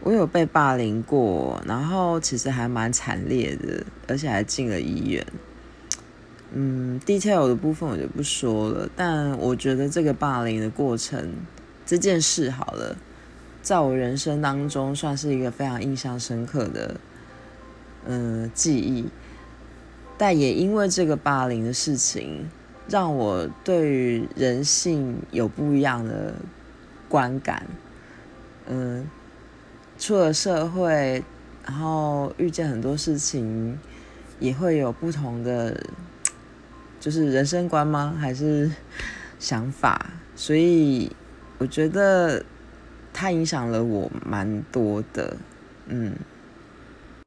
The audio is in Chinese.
我有被霸凌过，然后其实还蛮惨烈的，而且还进了医院。嗯，detail 的部分我就不说了，但我觉得这个霸凌的过程，这件事好了，在我人生当中算是一个非常印象深刻的，嗯，记忆。但也因为这个霸凌的事情，让我对于人性有不一样的观感。嗯，出了社会，然后遇见很多事情，也会有不同的。就是人生观吗？还是想法？所以我觉得它影响了我蛮多的，嗯。